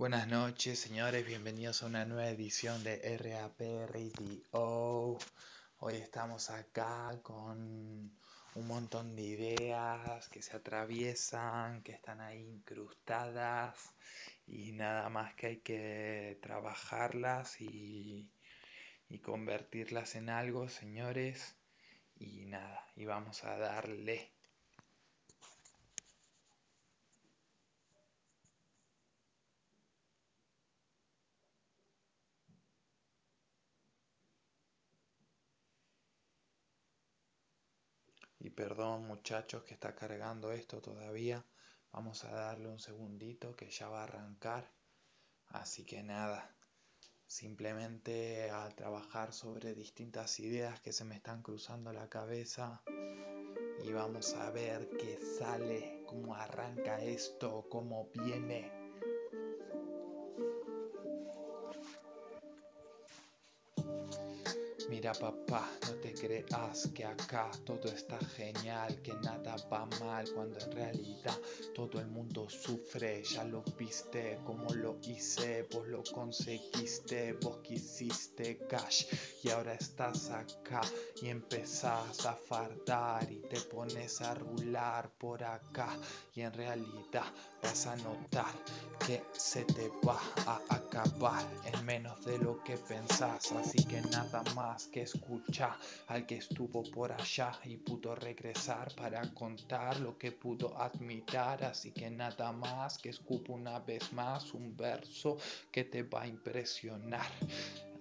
Buenas noches, señores. Bienvenidos a una nueva edición de RAP Radio. Hoy estamos acá con un montón de ideas que se atraviesan, que están ahí incrustadas y nada más que hay que trabajarlas y, y convertirlas en algo, señores. Y nada, y vamos a darle. Y perdón muchachos que está cargando esto todavía. Vamos a darle un segundito que ya va a arrancar. Así que nada, simplemente a trabajar sobre distintas ideas que se me están cruzando la cabeza. Y vamos a ver qué sale, cómo arranca esto, cómo viene. Mira papá, creas que acá todo está genial, que nada va mal, cuando en realidad todo el mundo sufre. Ya lo viste, como lo hice, vos lo conseguiste, vos quisiste cash y ahora estás acá y empezás a fardar y te pones a rular por acá y en realidad vas a notar que se te va a acabar en menos de lo que pensás, así que nada más que escucha al que estuvo por allá y pudo regresar para contar lo que pudo admirar. Así que nada más que escupo una vez más un verso que te va a impresionar.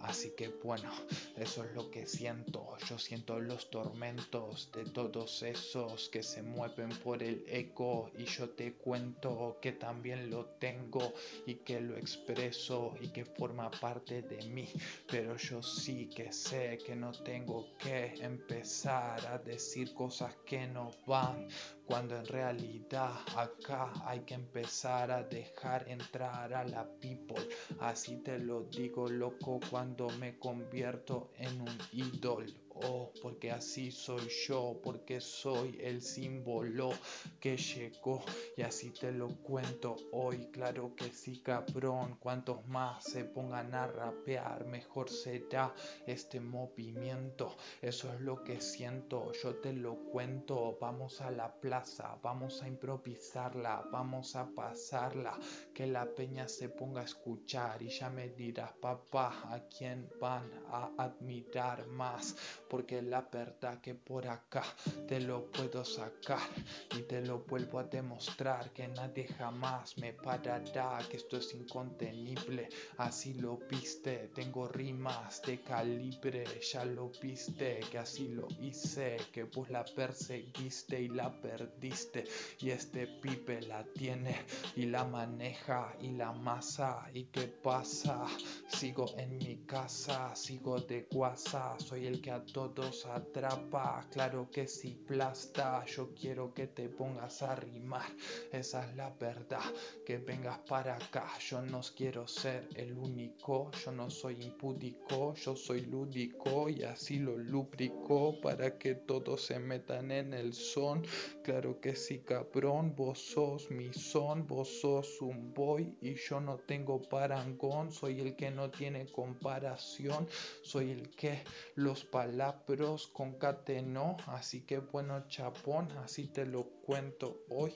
Así que bueno, eso es lo que siento. Yo siento los tormentos de todos esos que se mueven por el eco y yo te cuento que también lo tengo y que lo expreso y que forma parte de mí. Pero yo sí que sé que no tengo que empezar a decir cosas que no van cuando en realidad acá hay que empezar a dejar entrar a la people. Así te lo digo, loco, cuando me convierto en un ídolo. Oh, porque así soy yo, porque soy el símbolo que llegó y así te lo cuento hoy. Claro que sí, cabrón. Cuantos más se pongan a rapear, mejor será este movimiento. Eso es lo que siento, yo te lo cuento. Vamos a la plaza, vamos a improvisarla, vamos a pasarla. Que la peña se ponga a escuchar y ya me dirás, papá, a quién van a admirar más porque la verdad que por acá te lo puedo sacar y te lo vuelvo a demostrar que nadie jamás me parará, que esto es incontenible, así lo viste, tengo rimas de calibre, ya lo viste, que así lo hice, que vos la perseguiste y la perdiste. Y este pipe la tiene y la maneja y la masa y qué pasa, sigo en mi casa, sigo de guasa, soy el que a todos atrapa, claro que si plasta, yo quiero que te pongas a rimar, esa es la verdad, que vengas para acá, yo no quiero ser el único, yo no soy impúdico, yo soy lúdico y así lo lubrico para que todos se metan en el son, claro que sí cabrón, vos sos mi son, vos sos un boy y yo no tengo parangón, soy el que no tiene comparación, soy el que los palabras pros concatenó, así que bueno chapón, así te lo cuento hoy.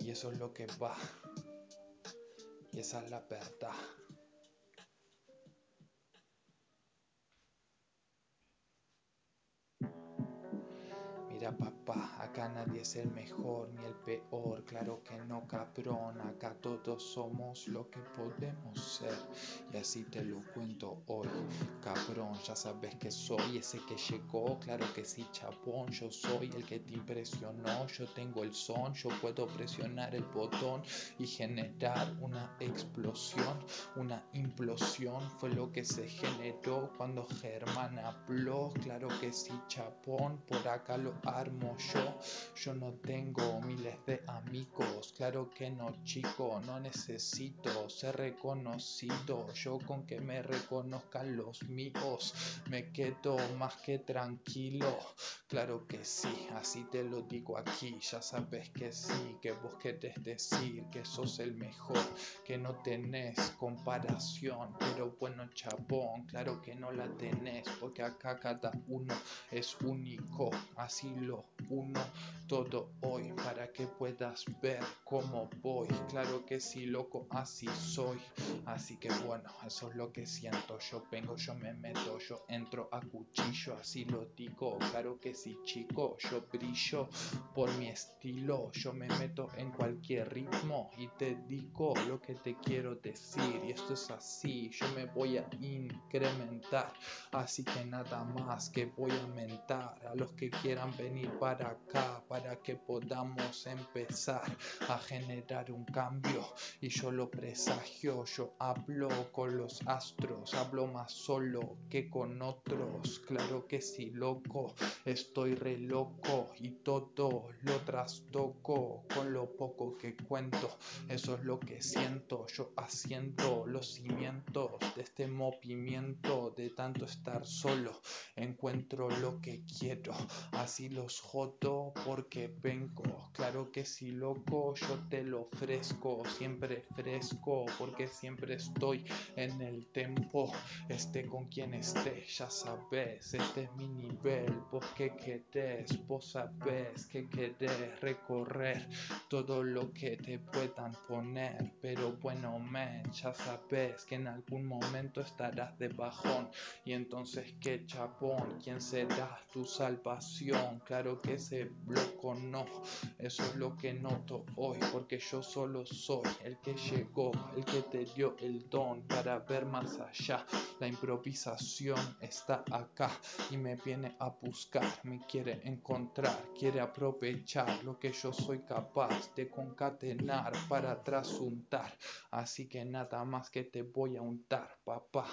Y eso es lo que va. Y esa es la verdad. Acá nadie es el mejor ni el peor, claro que no cabrón, acá todos somos lo que podemos ser y así te lo cuento hoy, cabrón, ya sabes que soy ese que llegó, claro que sí chapón, yo soy el que te impresionó, yo tengo el son, yo puedo presionar el botón y generar una explosión, una implosión, fue lo que se generó cuando Germán habló, claro que sí chapón, por acá lo armo yo. Yo no tengo miles de amigos, claro que no chico, no necesito ser reconocido. Yo con que me reconozcan los míos, me quedo más que tranquilo. Claro que sí, así te lo digo aquí, ya sabes que sí, que vos querés decir que sos el mejor, que no tenés comparación, pero bueno chabón, claro que no la tenés, porque acá cada uno es único, así lo uno todo hoy para que puedas ver cómo voy. Claro que sí, loco, así soy. Así que bueno, eso es lo que siento. Yo vengo, yo me meto, yo entro a cuchillo, así lo digo. Claro que sí, chico, yo brillo por mi estilo. Yo me meto en cualquier ritmo y te digo lo que te quiero decir. Y esto es así, yo me voy a incrementar. Así que nada más que voy a mentar a los que quieran venir para acá para que podamos empezar a generar un cambio y yo lo presagio, yo hablo con los astros, hablo más solo que con otros, claro que sí loco, estoy re loco y todo lo trastoco con lo poco que cuento, eso es lo que siento, yo haciendo los cimientos de este movimiento de tanto estar solo, encuentro lo que quiero, así los jodo porque vengo. Claro que si loco, yo te lo ofrezco, siempre fresco, porque siempre estoy en el tempo. Esté con quien esté, ya sabes, este es mi nivel. Vos que querés, vos sabes que querés recorrer todo lo que te puedan poner. Pero bueno, men, ya sabes que en algún momento estarás de bajón. Y entonces, qué chapón, ¿quién será tu salvación? Claro que ese bloco no, eso es lo que noto hoy, porque yo solo soy el que llegó, el que te dio el don para ver más allá. La improvisación está acá y me viene a buscar, me quiere encontrar, quiere aprovechar lo que yo soy capaz de concatenar para trasuntar. Así que nada más que te voy a untar, papá.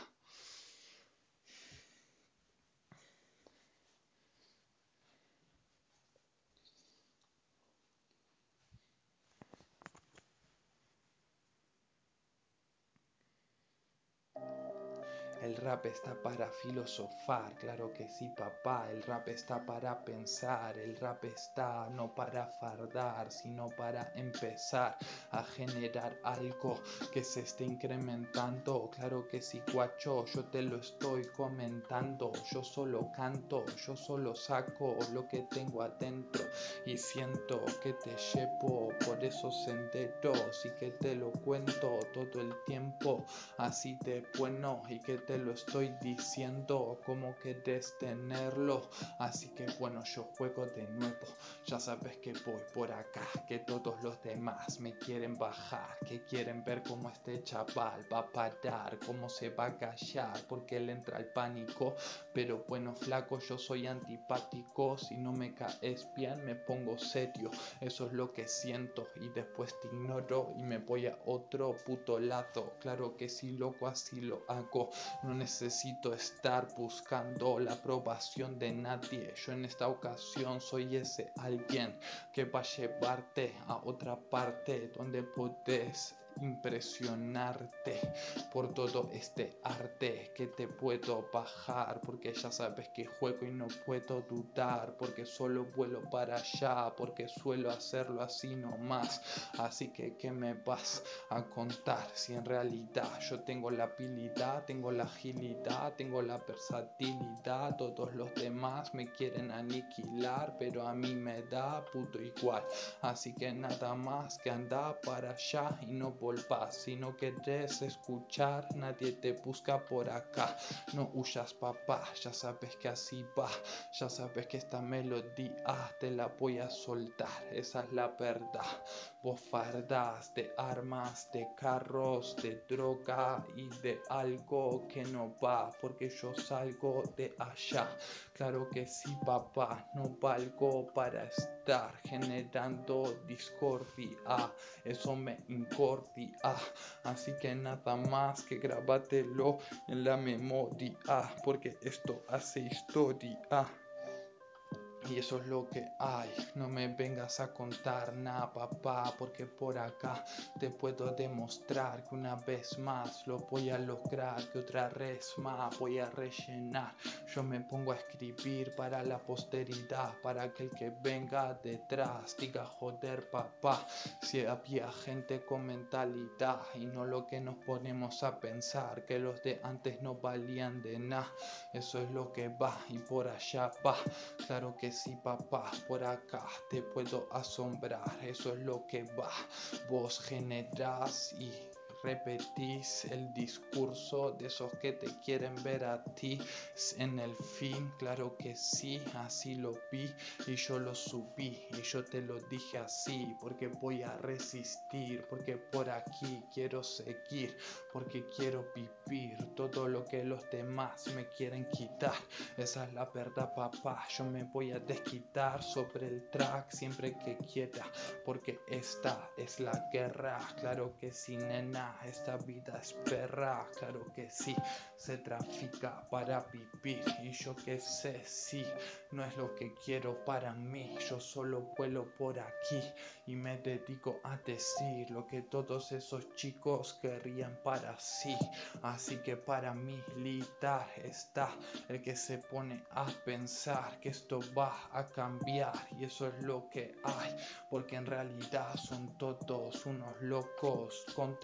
El rap está para filosofar, claro que sí papá, el rap está para pensar, el rap está no para fardar, sino para empezar a generar algo que se esté incrementando, claro que sí guacho, yo te lo estoy comentando, yo solo canto, yo solo saco lo que tengo adentro y siento que te llevo por esos senderos y que te lo cuento todo el tiempo, así de bueno y que te lo estoy diciendo como querés tenerlo. Así que bueno, yo juego de nuevo. Ya sabes que voy por acá, que todos los demás me quieren bajar, que quieren ver cómo este chaval va a parar, cómo se va a callar, porque le entra el pánico. Pero bueno, flaco, yo soy antipático. Si no me caes bien, me pongo serio. Eso es lo que siento y después te ignoro y me voy a otro puto lado. Claro que sí, loco, así lo hago. No necesito estar buscando la aprobación de nadie. Yo en esta ocasión soy ese alguien que va a llevarte a otra parte donde podés impresionarte por todo este arte que te puedo bajar porque ya sabes que juego y no puedo dudar porque solo vuelo para allá porque suelo hacerlo así nomás. Así que qué me vas a contar si en realidad yo tengo la habilidad tengo la agilidad tengo la versatilidad todos los demás me quieren aniquilar pero a mí me da puto igual. Así que nada más que anda para allá y no si no quieres escuchar, nadie te busca por acá. No huyas, papá, ya sabes que así va. Ya sabes que esta melodía te la voy a soltar. Esa es la verdad. Vos fardas de armas, de carros, de droga y de algo que no va. Porque yo salgo de allá. Claro que sí, papá, no valgo para estar generando discordia. Eso me incordia. Así que nada más que grabátelo en la memoria. Porque esto hace historia. Y eso es lo que hay. No me vengas a contar nada, papá, porque por acá te puedo demostrar que una vez más lo voy a lograr, que otra vez más voy a rellenar. Yo me pongo a escribir para la posteridad, para que el que venga detrás diga joder, papá. Si había gente con mentalidad y no lo que nos ponemos a pensar, que los de antes no valían de nada. Eso es lo que va y por allá va. Claro que sí, papá, por acá te puedo asombrar, eso es lo que va. Vos generás y repetís el discurso de esos que te quieren ver a ti en el fin, claro que sí, así lo vi y yo lo subí y yo te lo dije así porque voy a resistir, porque por aquí quiero seguir, porque quiero vivir todo lo que los demás me quieren quitar. Esa es la verdad, papá. Yo me voy a desquitar sobre el track siempre que quiera, porque esta es la guerra. Claro que sí, nena esta vida es perra, claro que sí, se trafica para vivir y yo que sé, sí, no es lo que quiero para mí, yo solo vuelo por aquí y me dedico a decir lo que todos esos chicos querrían para sí, así que para militar está el que se pone a pensar que esto va a cambiar y eso es lo que hay, porque en realidad son todos unos locos con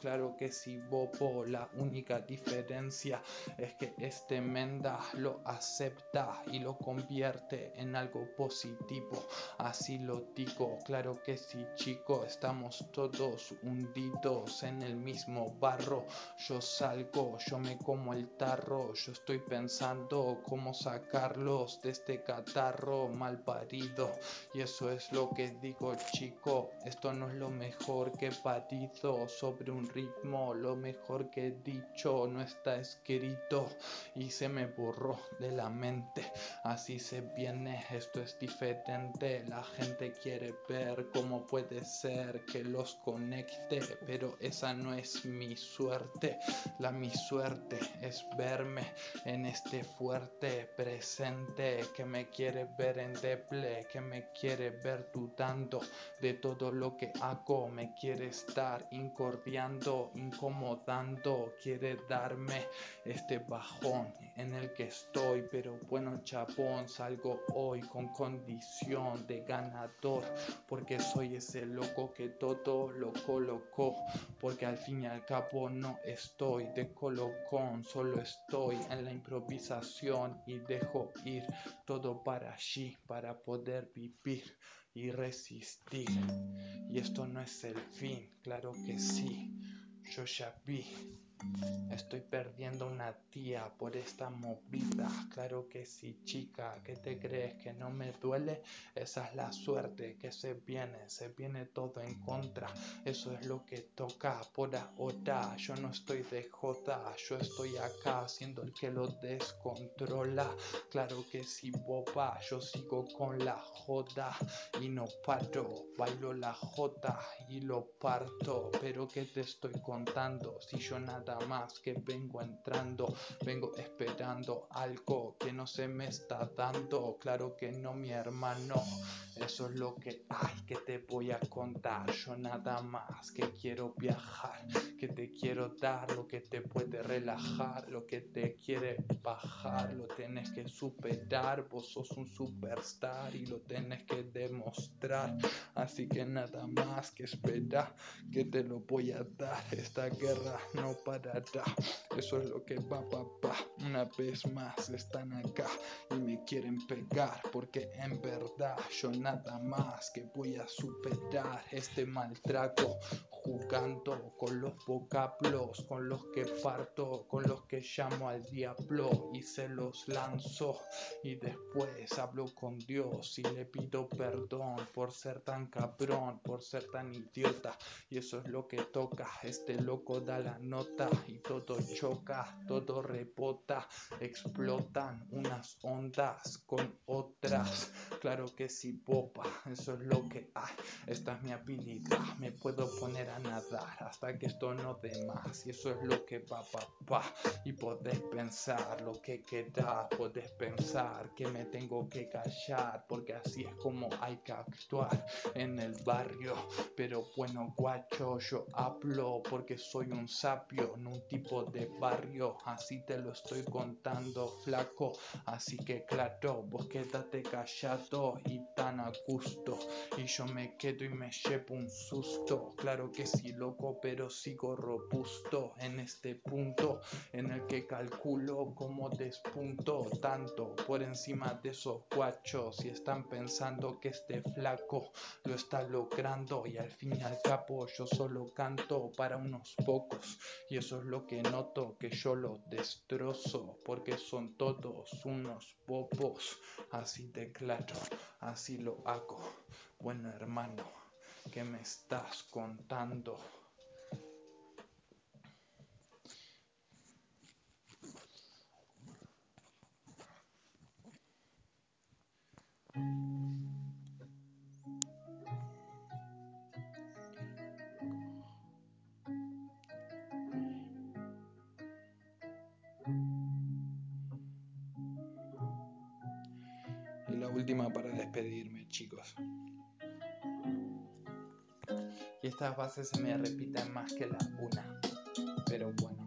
claro que sí, Bobo, la única diferencia es que este Menda lo acepta y lo convierte en algo positivo, así lo digo, claro que sí, chico, estamos todos hundidos en el mismo barro, yo salgo, yo me como el tarro, yo estoy pensando cómo sacarlos de este catarro mal parido, y eso es lo que digo, chico, esto no es lo mejor que parido sobre un ritmo, lo mejor que he dicho no está escrito y se me borró de la mente, así se viene, esto es diferente, la gente quiere ver cómo puede ser que los conecte, pero esa no es mi suerte, la mi suerte es verme en este fuerte presente que me quiere ver en deple, que me quiere ver dudando de todo lo que hago, me quiere estar incordiando, incomodando, quiere darme este bajón en el que estoy, pero bueno, chapón, salgo hoy con condición de ganador, porque soy ese loco que todo lo colocó, porque al fin y al cabo no estoy de colocón, solo estoy en la improvisación y dejo ir todo para allí, para poder vivir y resistir. Y esto no es el fin, claro que sí, yo ya vi. Estoy perdiendo una tía por esta movida. Claro que sí, chica. ¿Qué te crees que no me duele? Esa es la suerte que se viene. Se viene todo en contra. Eso es lo que toca por ahora. Yo no estoy de joda. Yo estoy acá siendo el que lo descontrola. Claro que sí, boba. Yo sigo con la joda y no paro. Bailo la jota y lo parto. Pero ¿qué te estoy contando? Si yo nada más que vengo entrando, vengo esperando algo que no se me está dando. Claro que no, mi hermano. Eso es lo que hay que te voy a contar. Yo nada más que quiero viajar, quiero dar lo que te puede relajar, lo que te quiere bajar, lo tienes que superar. Vos sos un superstar y lo tienes que demostrar. Así que nada más que espera que te lo voy a dar. Esta guerra no parará. Eso es lo que va, papá. Una vez más están acá y me quieren pegar porque en verdad yo nada más que voy a superar este maltrato jugando con los vocablos, con los que parto, con los que llamo al diablo y se los lanzo y después hablo con Dios y le pido perdón por ser tan cabrón, por ser tan idiota y eso es lo que toca, este loco da la nota y todo choca, todo rebota, explotan unas ondas con otras. Claro que sí, popa, eso es lo que hay. Esta es mi habilidad, me puedo poner a nadar hasta que esto no dé más. Y eso es lo que va, papá. Y podés pensar lo que queda, podés pensar que me tengo que callar, porque así es como hay que actuar en el barrio. Pero bueno, guacho, yo hablo porque soy un sapio, no un tipo de barrio. Así te lo estoy contando, flaco. Así que claro, vos quédate callado y tan a gusto. Y yo me quedo y me llevo un susto. Claro que sí, loco, pero sigo robusto en este punto en el que calculo como despunto tanto por encima de esos guachos y están pensando que este flaco lo está logrando y al fin y al cabo yo solo canto para unos pocos y eso es lo que noto que yo lo destrozo porque son todos unos popos así de claro así lo hago. Bueno hermano ¿qué me estás contando? Estas bases se me repiten más que la una. Pero bueno.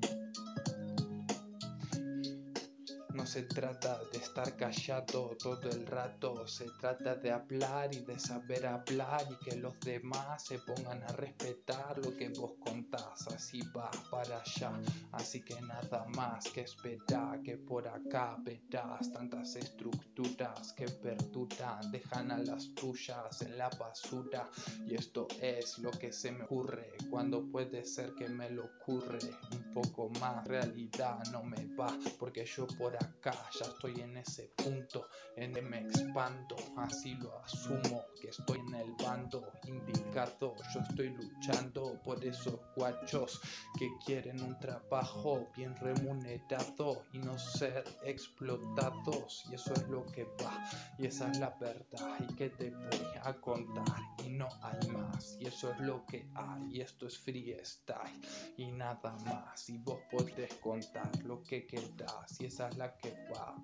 Se trata de estar callado todo el rato, se trata de hablar y de saber hablar y que los demás se pongan a respetar lo que vos contás, así va para allá. Así que nada más que esperar que por acá verás tantas estructuras que perduran, dejan a las tuyas en la basura. Y esto es lo que se me ocurre cuando puede ser que me lo ocurre un poco más. Realidad no me va porque yo por acá acá, ya estoy en ese punto en el me expando, así lo asumo, que estoy en el bando indicado, yo estoy luchando por esos guachos que quieren un trabajo bien remunerado y no ser explotados, y eso es lo que va, y esa es la verdad, y que te voy a contar, y no hay más, y eso es lo que hay, y esto es freestyle, y nada más, y vos podés contar lo que quieras, y esa es la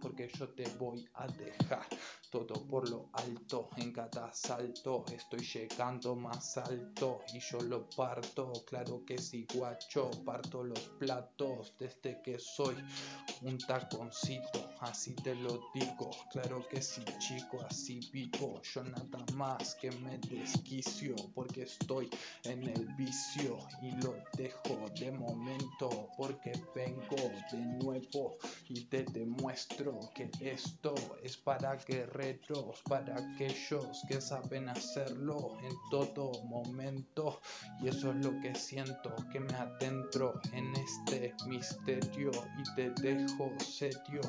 porque yo te voy a dejar todo por lo alto, en cada salto estoy llegando más alto y yo lo parto, claro que sí guacho, parto los platos desde que soy un taconcito, así te lo digo, claro que sí chico, así vivo, yo nada más que me desquicio, porque estoy en el vicio y lo dejo de momento, porque vengo de nuevo y te demuestro que esto es para guerreros, para aquellos que saben hacerlo en todo momento. Y eso es lo que siento, que me adentro en este misterio y te dejo serio,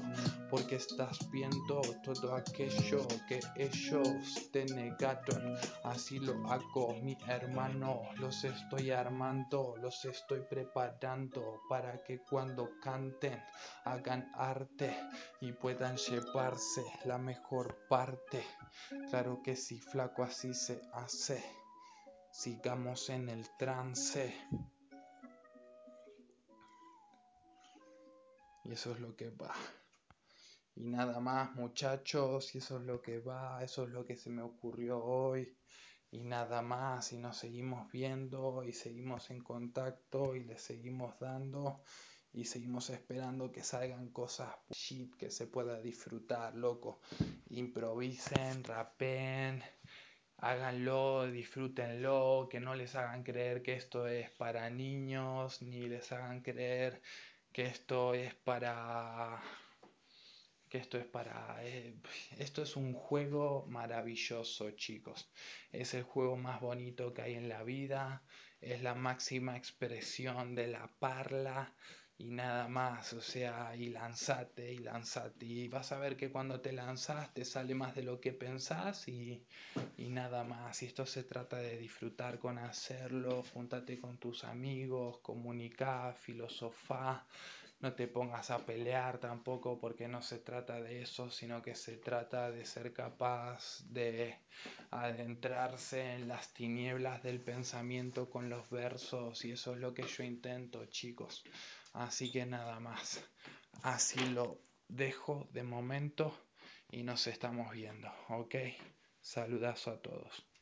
porque estás viendo todo aquello que ellos te negaron. Así lo hago, mi hermano, los estoy armando, los estoy preparando para que cuando canten hagan arte y puedan llevarse la mejor parte. Claro que sí, flaco, así se hace. Sigamos en el trance. Y eso es lo que va. Y nada más, muchachos, y eso es lo que va, eso es lo que se me ocurrió hoy. Y nada más, y nos seguimos viendo y seguimos en contacto y le seguimos dando y seguimos esperando que salgan cosas shit que se pueda disfrutar, loco. Improvisen, rapen, háganlo, disfrútenlo, que no les hagan creer que esto es para niños, ni les hagan creer que esto es para que esto es para eh, esto es un juego maravilloso chicos es el juego más bonito que hay en la vida es la máxima expresión de la parla y nada más, o sea, y lanzate y lanzate y vas a ver que cuando te lanzas te sale más de lo que pensás y, y nada más. Y esto se trata de disfrutar con hacerlo, júntate con tus amigos, comunica, filosofá, no te pongas a pelear tampoco porque no se trata de eso, sino que se trata de ser capaz de adentrarse en las tinieblas del pensamiento con los versos y eso es lo que yo intento, chicos. Así que nada más. Así lo dejo de momento y nos estamos viendo, ¿ok? Saludazo a todos.